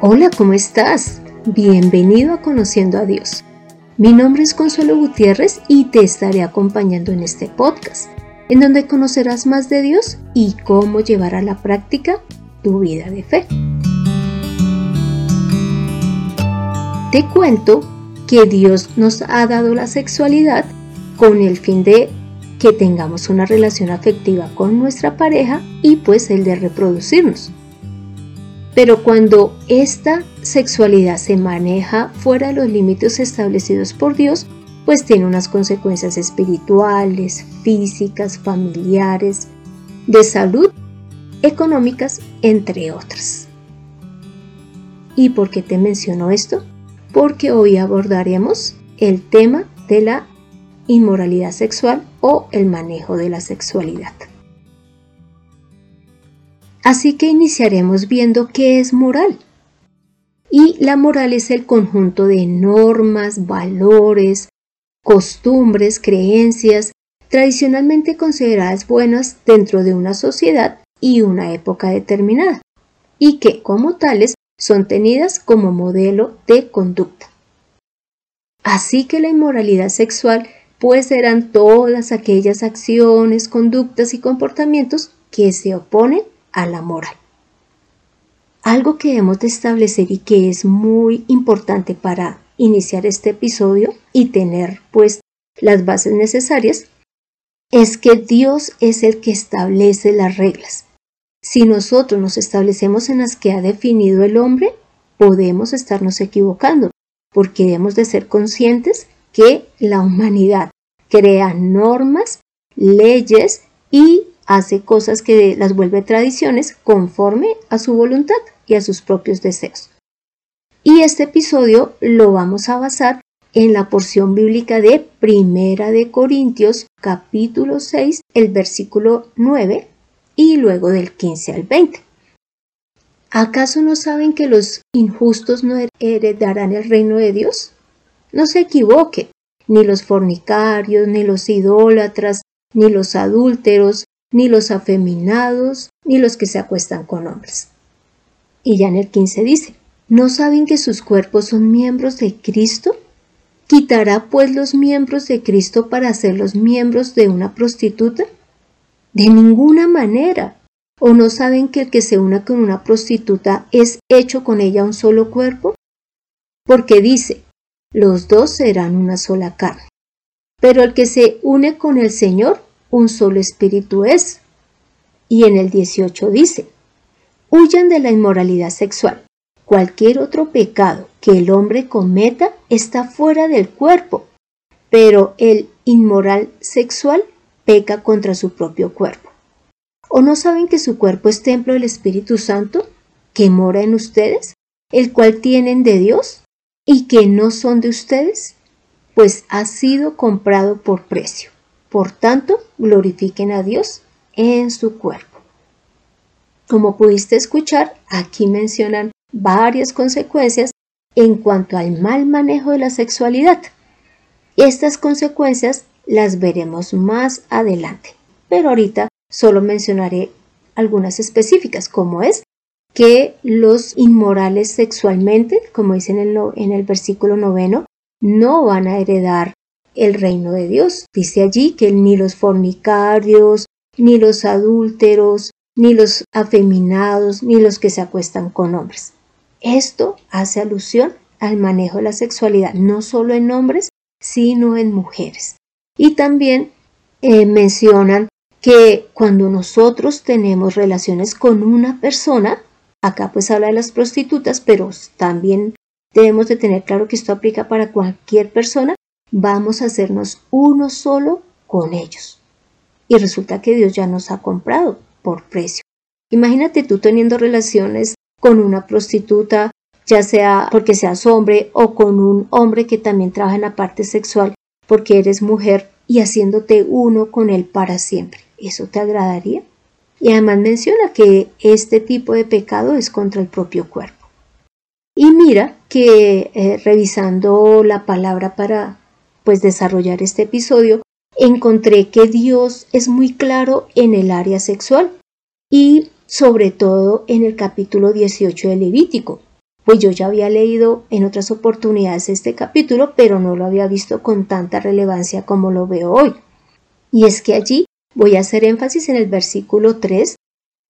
Hola, ¿cómo estás? Bienvenido a Conociendo a Dios. Mi nombre es Consuelo Gutiérrez y te estaré acompañando en este podcast, en donde conocerás más de Dios y cómo llevar a la práctica tu vida de fe. Te cuento que Dios nos ha dado la sexualidad con el fin de que tengamos una relación afectiva con nuestra pareja y pues el de reproducirnos. Pero cuando esta sexualidad se maneja fuera de los límites establecidos por Dios, pues tiene unas consecuencias espirituales, físicas, familiares, de salud, económicas, entre otras. ¿Y por qué te menciono esto? Porque hoy abordaremos el tema de la inmoralidad sexual o el manejo de la sexualidad. Así que iniciaremos viendo qué es moral. Y la moral es el conjunto de normas, valores, costumbres, creencias tradicionalmente consideradas buenas dentro de una sociedad y una época determinada, y que como tales son tenidas como modelo de conducta. Así que la inmoralidad sexual pues serán todas aquellas acciones, conductas y comportamientos que se oponen a la moral. Algo que hemos de establecer y que es muy importante para iniciar este episodio y tener pues las bases necesarias es que Dios es el que establece las reglas. Si nosotros nos establecemos en las que ha definido el hombre, podemos estarnos equivocando, porque debemos de ser conscientes que la humanidad crea normas, leyes y hace cosas que las vuelve tradiciones conforme a su voluntad y a sus propios deseos. Y este episodio lo vamos a basar en la porción bíblica de Primera de Corintios capítulo 6, el versículo 9 y luego del 15 al 20. ¿Acaso no saben que los injustos no heredarán el reino de Dios? No se equivoque, ni los fornicarios, ni los idólatras, ni los adúlteros, ni los afeminados, ni los que se acuestan con hombres. Y ya en el 15 dice, ¿no saben que sus cuerpos son miembros de Cristo? ¿Quitará pues los miembros de Cristo para los miembros de una prostituta? De ninguna manera. ¿O no saben que el que se una con una prostituta es hecho con ella un solo cuerpo? Porque dice, los dos serán una sola carne. Pero el que se une con el Señor un solo espíritu es. Y en el 18 dice, huyan de la inmoralidad sexual. Cualquier otro pecado que el hombre cometa está fuera del cuerpo, pero el inmoral sexual peca contra su propio cuerpo. ¿O no saben que su cuerpo es templo del Espíritu Santo, que mora en ustedes, el cual tienen de Dios, y que no son de ustedes? Pues ha sido comprado por precio. Por tanto, glorifiquen a Dios en su cuerpo. Como pudiste escuchar, aquí mencionan varias consecuencias en cuanto al mal manejo de la sexualidad. Estas consecuencias las veremos más adelante, pero ahorita solo mencionaré algunas específicas, como es que los inmorales sexualmente, como dice en el, en el versículo noveno, no van a heredar el reino de Dios. Dice allí que ni los fornicarios, ni los adúlteros, ni los afeminados, ni los que se acuestan con hombres. Esto hace alusión al manejo de la sexualidad, no solo en hombres, sino en mujeres. Y también eh, mencionan que cuando nosotros tenemos relaciones con una persona, acá pues habla de las prostitutas, pero también debemos de tener claro que esto aplica para cualquier persona, vamos a hacernos uno solo con ellos. Y resulta que Dios ya nos ha comprado por precio. Imagínate tú teniendo relaciones con una prostituta, ya sea porque seas hombre o con un hombre que también trabaja en la parte sexual porque eres mujer y haciéndote uno con él para siempre. ¿Eso te agradaría? Y además menciona que este tipo de pecado es contra el propio cuerpo. Y mira que eh, revisando la palabra para desarrollar este episodio, encontré que Dios es muy claro en el área sexual y sobre todo en el capítulo 18 de Levítico. pues yo ya había leído en otras oportunidades este capítulo, pero no lo había visto con tanta relevancia como lo veo hoy. Y es que allí voy a hacer énfasis en el versículo 3,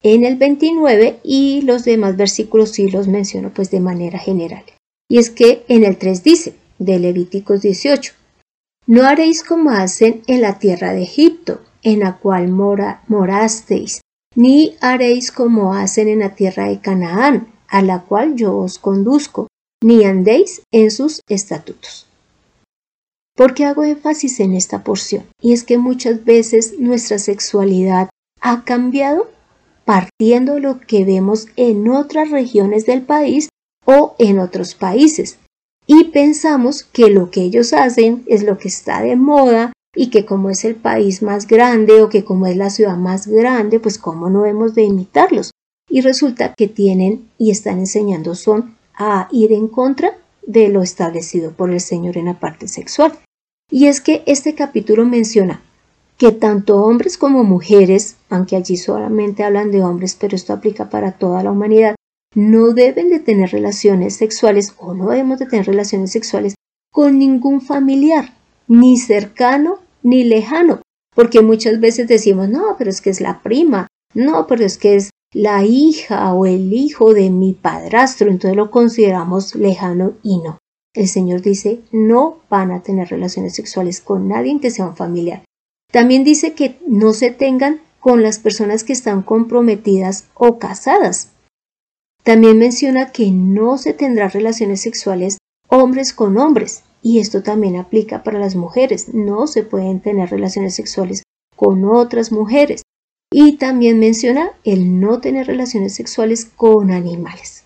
en el 29 y los demás versículos sí los menciono pues de manera general. Y es que en el 3 dice, de Levíticos 18, no haréis como hacen en la tierra de Egipto, en la cual mora, morasteis, ni haréis como hacen en la tierra de Canaán, a la cual yo os conduzco, ni andéis en sus estatutos. ¿Por qué hago énfasis en esta porción? Y es que muchas veces nuestra sexualidad ha cambiado partiendo lo que vemos en otras regiones del país o en otros países. Y pensamos que lo que ellos hacen es lo que está de moda y que como es el país más grande o que como es la ciudad más grande, pues cómo no hemos de imitarlos y resulta que tienen y están enseñando son a ir en contra de lo establecido por el Señor en la parte sexual. Y es que este capítulo menciona que tanto hombres como mujeres, aunque allí solamente hablan de hombres, pero esto aplica para toda la humanidad, no deben de tener relaciones sexuales o no debemos de tener relaciones sexuales con ningún familiar, ni cercano ni lejano, porque muchas veces decimos, no, pero es que es la prima, no, pero es que es la hija o el hijo de mi padrastro, entonces lo consideramos lejano y no. El Señor dice, no van a tener relaciones sexuales con nadie que sea un familiar. También dice que no se tengan con las personas que están comprometidas o casadas. También menciona que no se tendrá relaciones sexuales hombres con hombres, y esto también aplica para las mujeres. No se pueden tener relaciones sexuales con otras mujeres. Y también menciona el no tener relaciones sexuales con animales.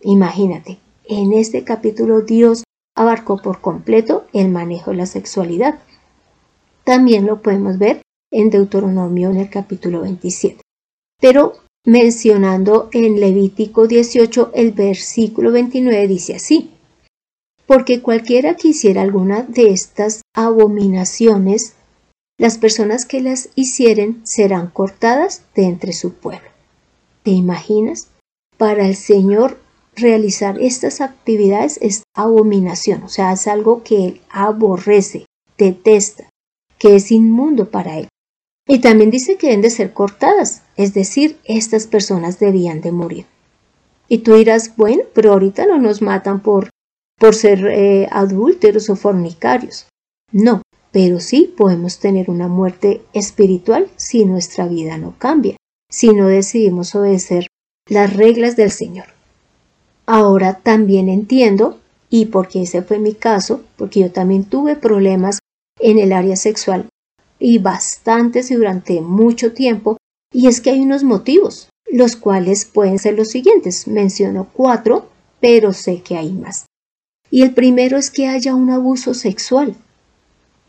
Imagínate, en este capítulo Dios abarcó por completo el manejo de la sexualidad. También lo podemos ver en Deuteronomio en el capítulo 27. Pero mencionando en Levítico 18 el versículo 29 dice así, porque cualquiera que hiciera alguna de estas abominaciones las personas que las hicieren serán cortadas de entre su pueblo. ¿Te imaginas? Para el Señor realizar estas actividades es abominación, o sea, es algo que Él aborrece, detesta, que es inmundo para Él. Y también dice que deben de ser cortadas, es decir, estas personas debían de morir. Y tú dirás, bueno, pero ahorita no nos matan por, por ser eh, adúlteros o fornicarios. No, pero sí podemos tener una muerte espiritual si nuestra vida no cambia, si no decidimos obedecer las reglas del Señor. Ahora también entiendo, y porque ese fue mi caso, porque yo también tuve problemas en el área sexual y bastantes y durante mucho tiempo, y es que hay unos motivos, los cuales pueden ser los siguientes. Menciono cuatro, pero sé que hay más. Y el primero es que haya un abuso sexual.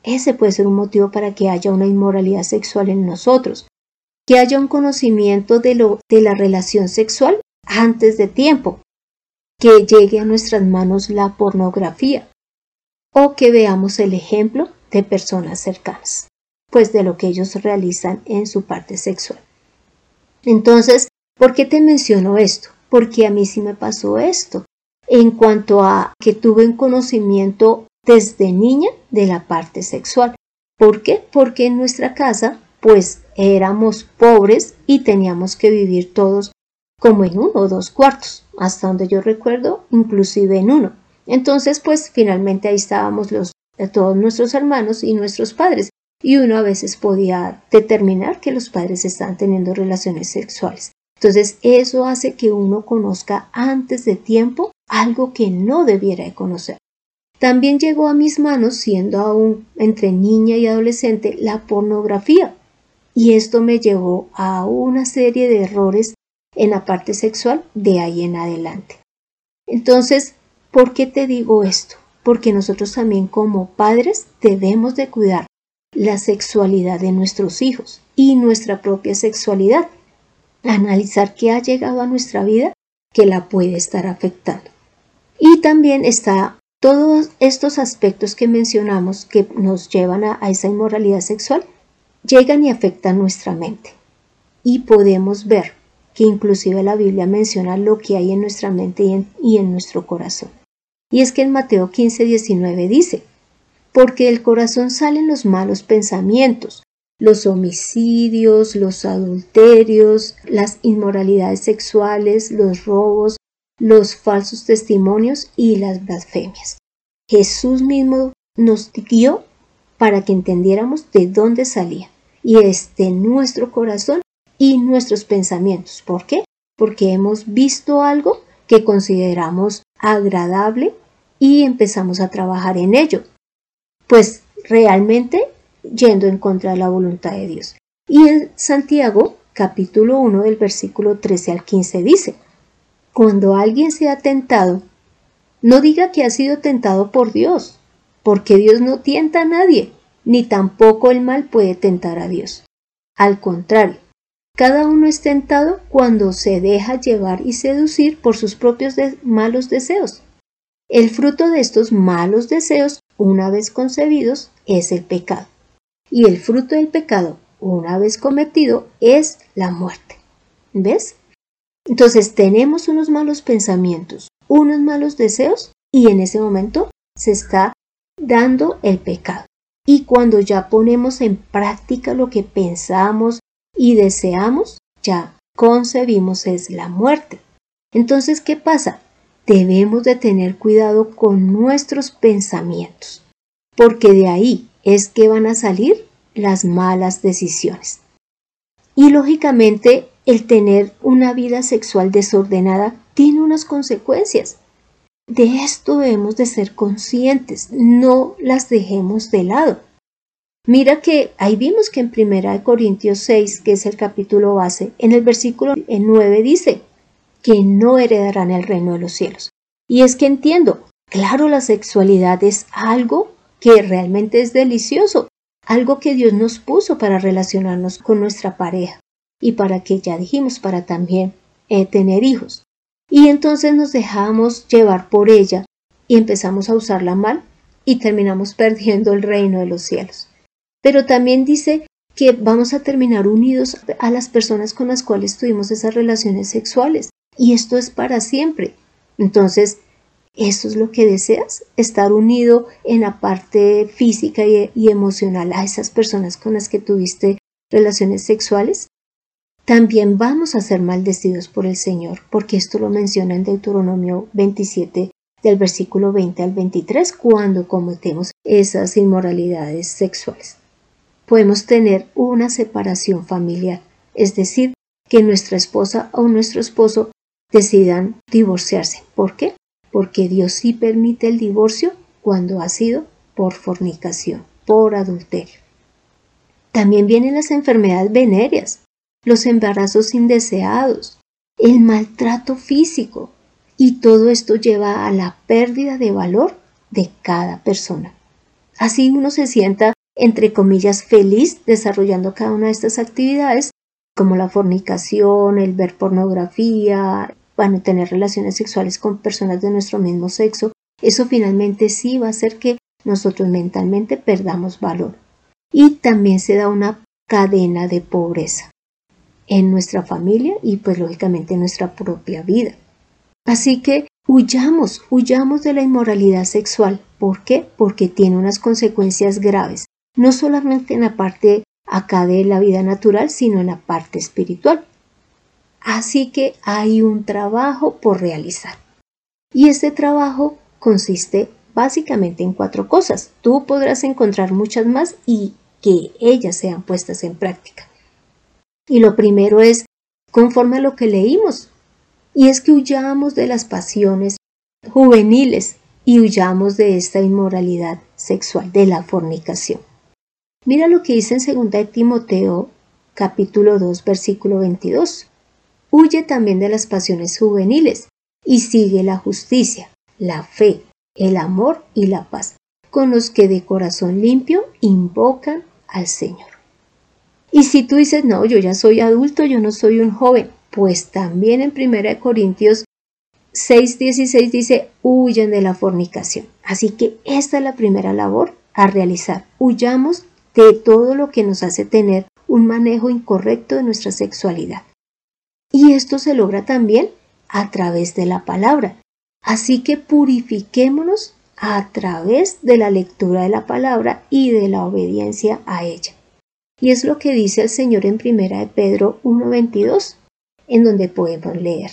Ese puede ser un motivo para que haya una inmoralidad sexual en nosotros, que haya un conocimiento de, lo, de la relación sexual antes de tiempo, que llegue a nuestras manos la pornografía o que veamos el ejemplo de personas cercanas, pues de lo que ellos realizan en su parte sexual. Entonces, ¿por qué te menciono esto? Porque a mí sí me pasó esto. En cuanto a que tuve un conocimiento desde niña de la parte sexual. ¿Por qué? Porque en nuestra casa pues éramos pobres y teníamos que vivir todos como en uno o dos cuartos, hasta donde yo recuerdo, inclusive en uno. Entonces, pues finalmente ahí estábamos los, eh, todos nuestros hermanos y nuestros padres, y uno a veces podía determinar que los padres están teniendo relaciones sexuales. Entonces, eso hace que uno conozca antes de tiempo algo que no debiera de conocer. También llegó a mis manos, siendo aún entre niña y adolescente, la pornografía. Y esto me llevó a una serie de errores en la parte sexual de ahí en adelante. Entonces, ¿por qué te digo esto? Porque nosotros también como padres debemos de cuidar la sexualidad de nuestros hijos y nuestra propia sexualidad. Analizar qué ha llegado a nuestra vida que la puede estar afectando. Y también está todos estos aspectos que mencionamos que nos llevan a, esa inmoralidad sexual llegan y afectan nuestra mente. Y podemos ver que inclusive la Biblia menciona lo que hay en nuestra mente y en, y en nuestro corazón. Y es que en Mateo 15, 19 dice, porque del corazón salen los malos pensamientos, los homicidios, los adulterios, las inmoralidades sexuales, los robos, los falsos testimonios y las blasfemias. Jesús mismo nos guió para que entendiéramos de dónde salía, y es de nuestro corazón y nuestros pensamientos. ¿Por qué? Porque hemos visto algo que consideramos agradable y empezamos a trabajar en ello. Pues realmente yendo en contra de la voluntad de Dios. Y en Santiago, capítulo 1 del versículo 13 al 15 dice, Cuando alguien sea tentado, no diga que ha sido tentado por Dios, porque Dios no tienta a nadie, ni tampoco el mal puede tentar a Dios. Al contrario, cada uno es tentado cuando se deja llevar y seducir por sus propios malos deseos. El fruto de estos malos deseos, una vez concebidos, es el pecado. Y el fruto del pecado, una vez cometido, es la muerte. ¿Ves? Entonces tenemos unos malos pensamientos, unos malos deseos y en ese momento se está dando el pecado. Y cuando ya ponemos en práctica lo que pensamos y deseamos, ya concebimos es la muerte. Entonces, ¿qué pasa? Debemos de tener cuidado con nuestros pensamientos, porque de ahí es que van a salir las malas decisiones. Y lógicamente, el tener una vida sexual desordenada tiene unas consecuencias. De esto debemos de ser conscientes, no las dejemos de lado. Mira que ahí vimos que en 1 Corintios 6, que es el capítulo base, en el versículo 9 dice que no heredarán el reino de los cielos. Y es que entiendo, claro, la sexualidad es algo que realmente es delicioso, algo que Dios nos puso para relacionarnos con nuestra pareja y para que, ya dijimos, para también eh, tener hijos y entonces nos dejamos llevar por ella y empezamos a usarla mal y terminamos perdiendo el reino de los cielos. Pero también dice que vamos a terminar unidos a las personas con las cuales tuvimos esas relaciones sexuales y esto es para siempre. Entonces, ¿eso es lo que deseas? Estar unido en la parte física y, y emocional a esas personas con las que tuviste relaciones sexuales también vamos a ser maldecidos por el Señor, porque esto lo menciona en Deuteronomio 27 del versículo 20 al 23 cuando cometemos esas inmoralidades sexuales. Podemos tener una separación familiar, es decir, que nuestra esposa o nuestro esposo decidan divorciarse. ¿Por qué? Porque Dios sí permite el divorcio cuando ha sido por fornicación, por adulterio. También vienen las enfermedades venéreas, los embarazos indeseados, el maltrato físico, y todo esto lleva a la pérdida de valor de cada persona. Así uno se sienta, entre comillas, feliz desarrollando cada una de estas actividades, como la fornicación, el ver pornografía, bueno, tener relaciones sexuales con personas de nuestro mismo sexo, eso finalmente sí va a hacer que nosotros mentalmente perdamos valor. Y también se da una cadena de pobreza en nuestra familia y pues lógicamente en nuestra propia vida. Así que huyamos, huyamos de la inmoralidad sexual. ¿Por qué? Porque tiene unas consecuencias graves, no solamente en la parte acá de la vida natural, sino en la parte espiritual. Así que hay un trabajo por realizar. Y este trabajo consiste básicamente en cuatro cosas. Tú podrás encontrar muchas más y que ellas sean puestas en práctica. Y lo primero es conforme a lo que leímos, y es que huyamos de las pasiones juveniles y huyamos de esta inmoralidad sexual, de la fornicación. Mira lo que dice en 2 Timoteo capítulo 2 versículo 22. Huye también de las pasiones juveniles y sigue la justicia, la fe, el amor y la paz, con los que de corazón limpio invocan al Señor. Y si tú dices, no, yo ya soy adulto, yo no soy un joven, pues también en 1 Corintios 6:16 dice, huyan de la fornicación. Así que esta es la primera labor a realizar. Huyamos de todo lo que nos hace tener un manejo incorrecto de nuestra sexualidad. Y esto se logra también a través de la palabra. Así que purifiquémonos a través de la lectura de la palabra y de la obediencia a ella. Y es lo que dice el Señor en Primera de Pedro 1.22, en donde podemos leer.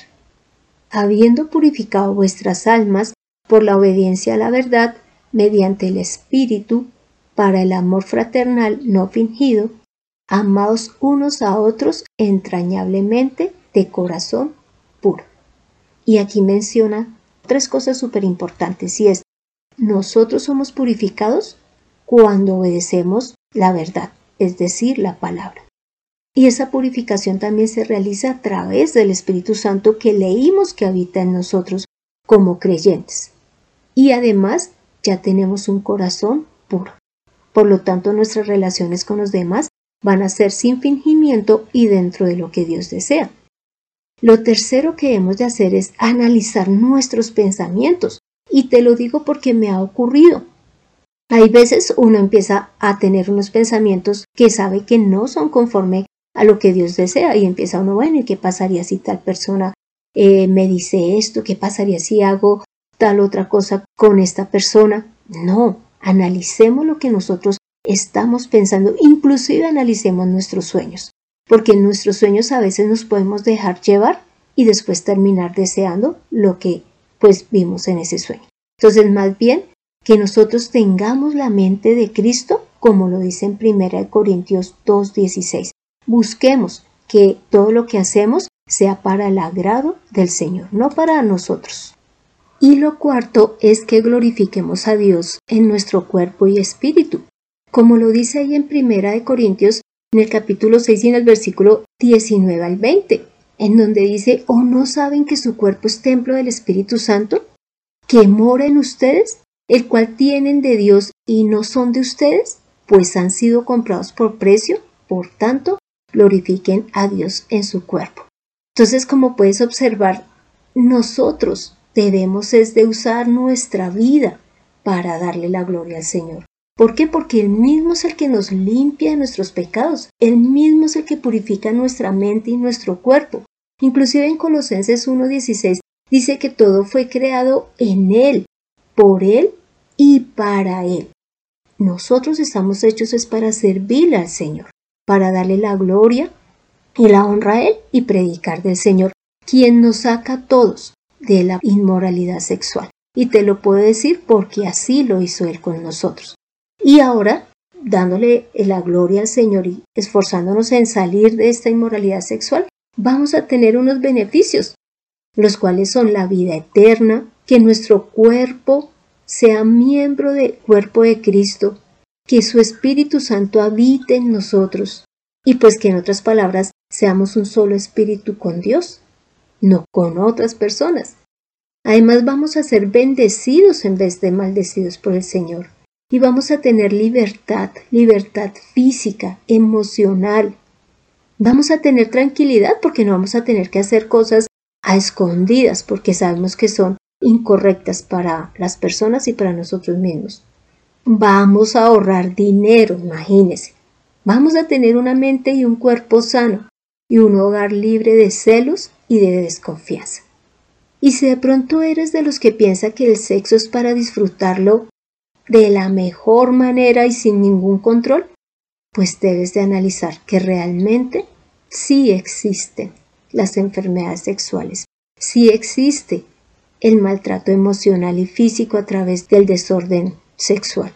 Habiendo purificado vuestras almas por la obediencia a la verdad, mediante el Espíritu, para el amor fraternal no fingido, amados unos a otros entrañablemente de corazón puro. Y aquí menciona tres cosas súper importantes y es, nosotros somos purificados cuando obedecemos la verdad, es decir, la palabra. Y esa purificación también se realiza a través del Espíritu Santo que leímos que habita en nosotros como creyentes. Y además ya tenemos un corazón puro. Por lo tanto, nuestras relaciones con los demás van a ser sin fingimiento y dentro de lo que Dios desea. Lo tercero que hemos de hacer es analizar nuestros pensamientos. Y te lo digo porque me ha ocurrido. Hay veces uno empieza a tener unos pensamientos que sabe que no son conforme a lo que Dios desea y empieza uno, bueno, ¿y qué pasaría si tal persona eh, me dice esto? ¿Qué pasaría si hago tal otra cosa con esta persona? No, analicemos lo que nosotros estamos pensando, inclusive analicemos nuestros sueños, porque en nuestros sueños a veces nos podemos dejar llevar y después terminar deseando lo que pues vimos en ese sueño. Entonces, más bien que nosotros tengamos la mente de Cristo, como lo dice en 1 Corintios 2:16. Busquemos que todo lo que hacemos sea para el agrado del Señor, no para nosotros. Y lo cuarto es que glorifiquemos a Dios en nuestro cuerpo y espíritu, como lo dice ahí en Primera de Corintios en el capítulo 6 y en el versículo 19 al 20, en donde dice, ¿o no saben que su cuerpo es templo del Espíritu Santo, que mora en ustedes, el cual tienen de Dios y no son de ustedes, pues han sido comprados por precio, por tanto, glorifiquen a Dios en su cuerpo. Entonces, como puedes observar, nosotros debemos es de usar nuestra vida para darle la gloria al Señor. ¿Por qué? Porque Él mismo es el que nos limpia de nuestros pecados, Él mismo es el que purifica nuestra mente y nuestro cuerpo. Inclusive en Colosenses 1.16 dice que todo fue creado en Él, por Él y para Él. Nosotros estamos hechos es para servirle al Señor, para darle la gloria y la honra a Él y predicar del Señor, quien nos saca a todos de la inmoralidad sexual. Y te lo puedo decir porque así lo hizo Él con nosotros. Y ahora, dándole la gloria al Señor y esforzándonos en salir de esta inmoralidad sexual, vamos a tener unos beneficios, los cuales son la vida eterna, que nuestro cuerpo sea miembro del cuerpo de Cristo, que su Espíritu Santo habite en nosotros, y pues que en otras palabras seamos un solo espíritu con Dios no con otras personas. Además vamos a ser bendecidos en vez de maldecidos por el Señor. Y vamos a tener libertad, libertad física, emocional. Vamos a tener tranquilidad porque no vamos a tener que hacer cosas a escondidas porque sabemos que son incorrectas para las personas y para nosotros mismos. Vamos a ahorrar dinero, imagínense. Vamos a tener una mente y un cuerpo sano y un hogar libre de celos y de desconfianza. Y si de pronto eres de los que piensa que el sexo es para disfrutarlo de la mejor manera y sin ningún control, pues debes de analizar que realmente sí existen las enfermedades sexuales, sí existe el maltrato emocional y físico a través del desorden sexual.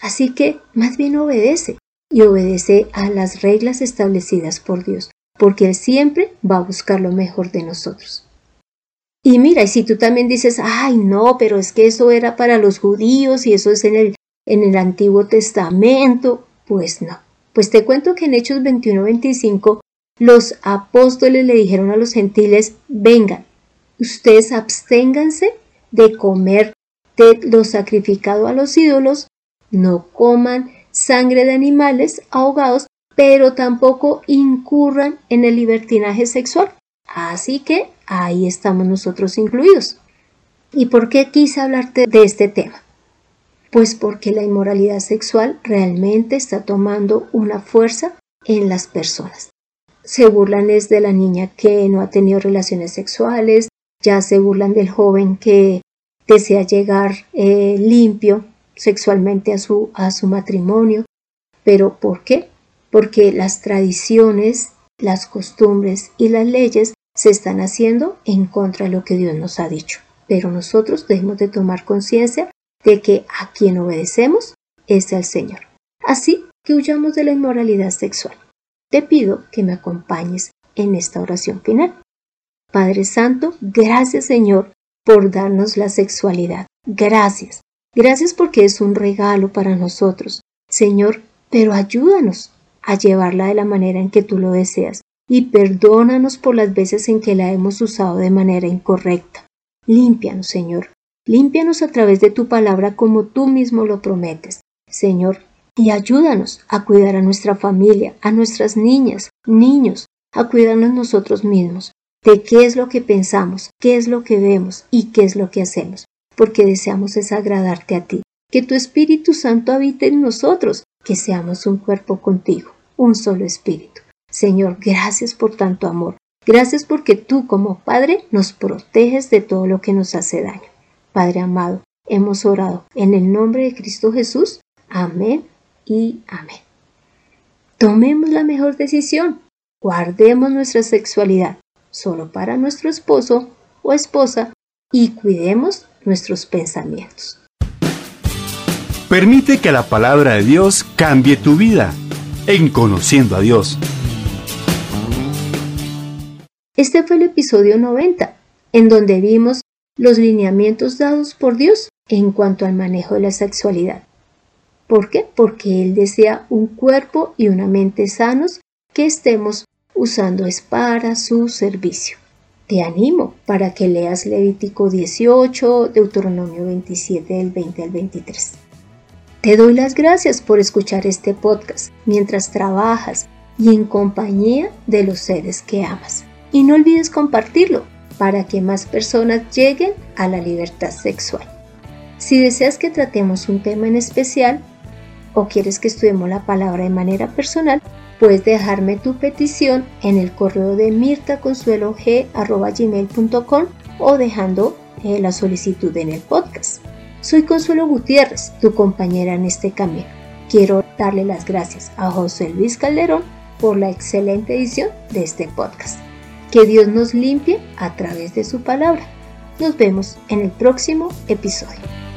Así que más bien obedece y obedece a las reglas establecidas por Dios porque Él siempre va a buscar lo mejor de nosotros. Y mira, y si tú también dices, ay, no, pero es que eso era para los judíos y eso es en el, en el Antiguo Testamento, pues no. Pues te cuento que en Hechos 21-25 los apóstoles le dijeron a los gentiles, vengan, ustedes absténganse de comer de lo sacrificado a los ídolos, no coman sangre de animales ahogados pero tampoco incurran en el libertinaje sexual. Así que ahí estamos nosotros incluidos. ¿Y por qué quise hablarte de este tema? Pues porque la inmoralidad sexual realmente está tomando una fuerza en las personas. se burlan es de la niña que no ha tenido relaciones sexuales, ya se burlan del joven que desea llegar eh, limpio sexualmente a su, a su matrimonio. ¿Pero por qué? Porque las tradiciones, las costumbres y las leyes se están haciendo en contra de lo que Dios nos ha dicho. Pero nosotros debemos de tomar conciencia de que a quien obedecemos es al Señor. Así que huyamos de la inmoralidad sexual. Te pido que me acompañes en esta oración final. Padre Santo, gracias Señor por darnos la sexualidad. Gracias. Gracias porque es un regalo para nosotros. Señor, pero ayúdanos a llevarla de la manera en que tú lo deseas y perdónanos por las veces en que la hemos usado de manera incorrecta. Límpianos, Señor. Límpianos a través de tu palabra como tú mismo lo prometes. Señor, y ayúdanos a cuidar a nuestra familia, a nuestras niñas, niños, a cuidarnos nosotros mismos, de qué es lo que pensamos, qué es lo que vemos y qué es lo que hacemos, porque deseamos es agradarte a ti, que tu Espíritu Santo habite en nosotros, que seamos un cuerpo contigo, un solo espíritu. Señor, gracias por tanto amor. Gracias porque tú como Padre nos proteges de todo lo que nos hace daño. Padre amado, hemos orado en el nombre de Cristo Jesús. Amén y amén. Tomemos la mejor decisión. Guardemos nuestra sexualidad solo para nuestro esposo o esposa y cuidemos nuestros pensamientos. Permite que la palabra de Dios cambie tu vida en conociendo a Dios. Este fue el episodio 90, en donde vimos los lineamientos dados por Dios en cuanto al manejo de la sexualidad. ¿Por qué? Porque Él desea un cuerpo y una mente sanos que estemos usando es para su servicio. Te animo para que leas Levítico 18, Deuteronomio 27 del 20 al 23. Te doy las gracias por escuchar este podcast mientras trabajas y en compañía de los seres que amas. Y no olvides compartirlo para que más personas lleguen a la libertad sexual. Si deseas que tratemos un tema en especial, o quieres que estudiemos la palabra de manera personal, puedes dejarme tu petición en el correo de mirtaconsuelog.com o dejando eh, la solicitud en el podcast. Soy Consuelo Gutiérrez, tu compañera en este camino. Quiero darle las gracias a José Luis Calderón por la excelente edición de este podcast. Que Dios nos limpie a través de su palabra. Nos vemos en el próximo episodio.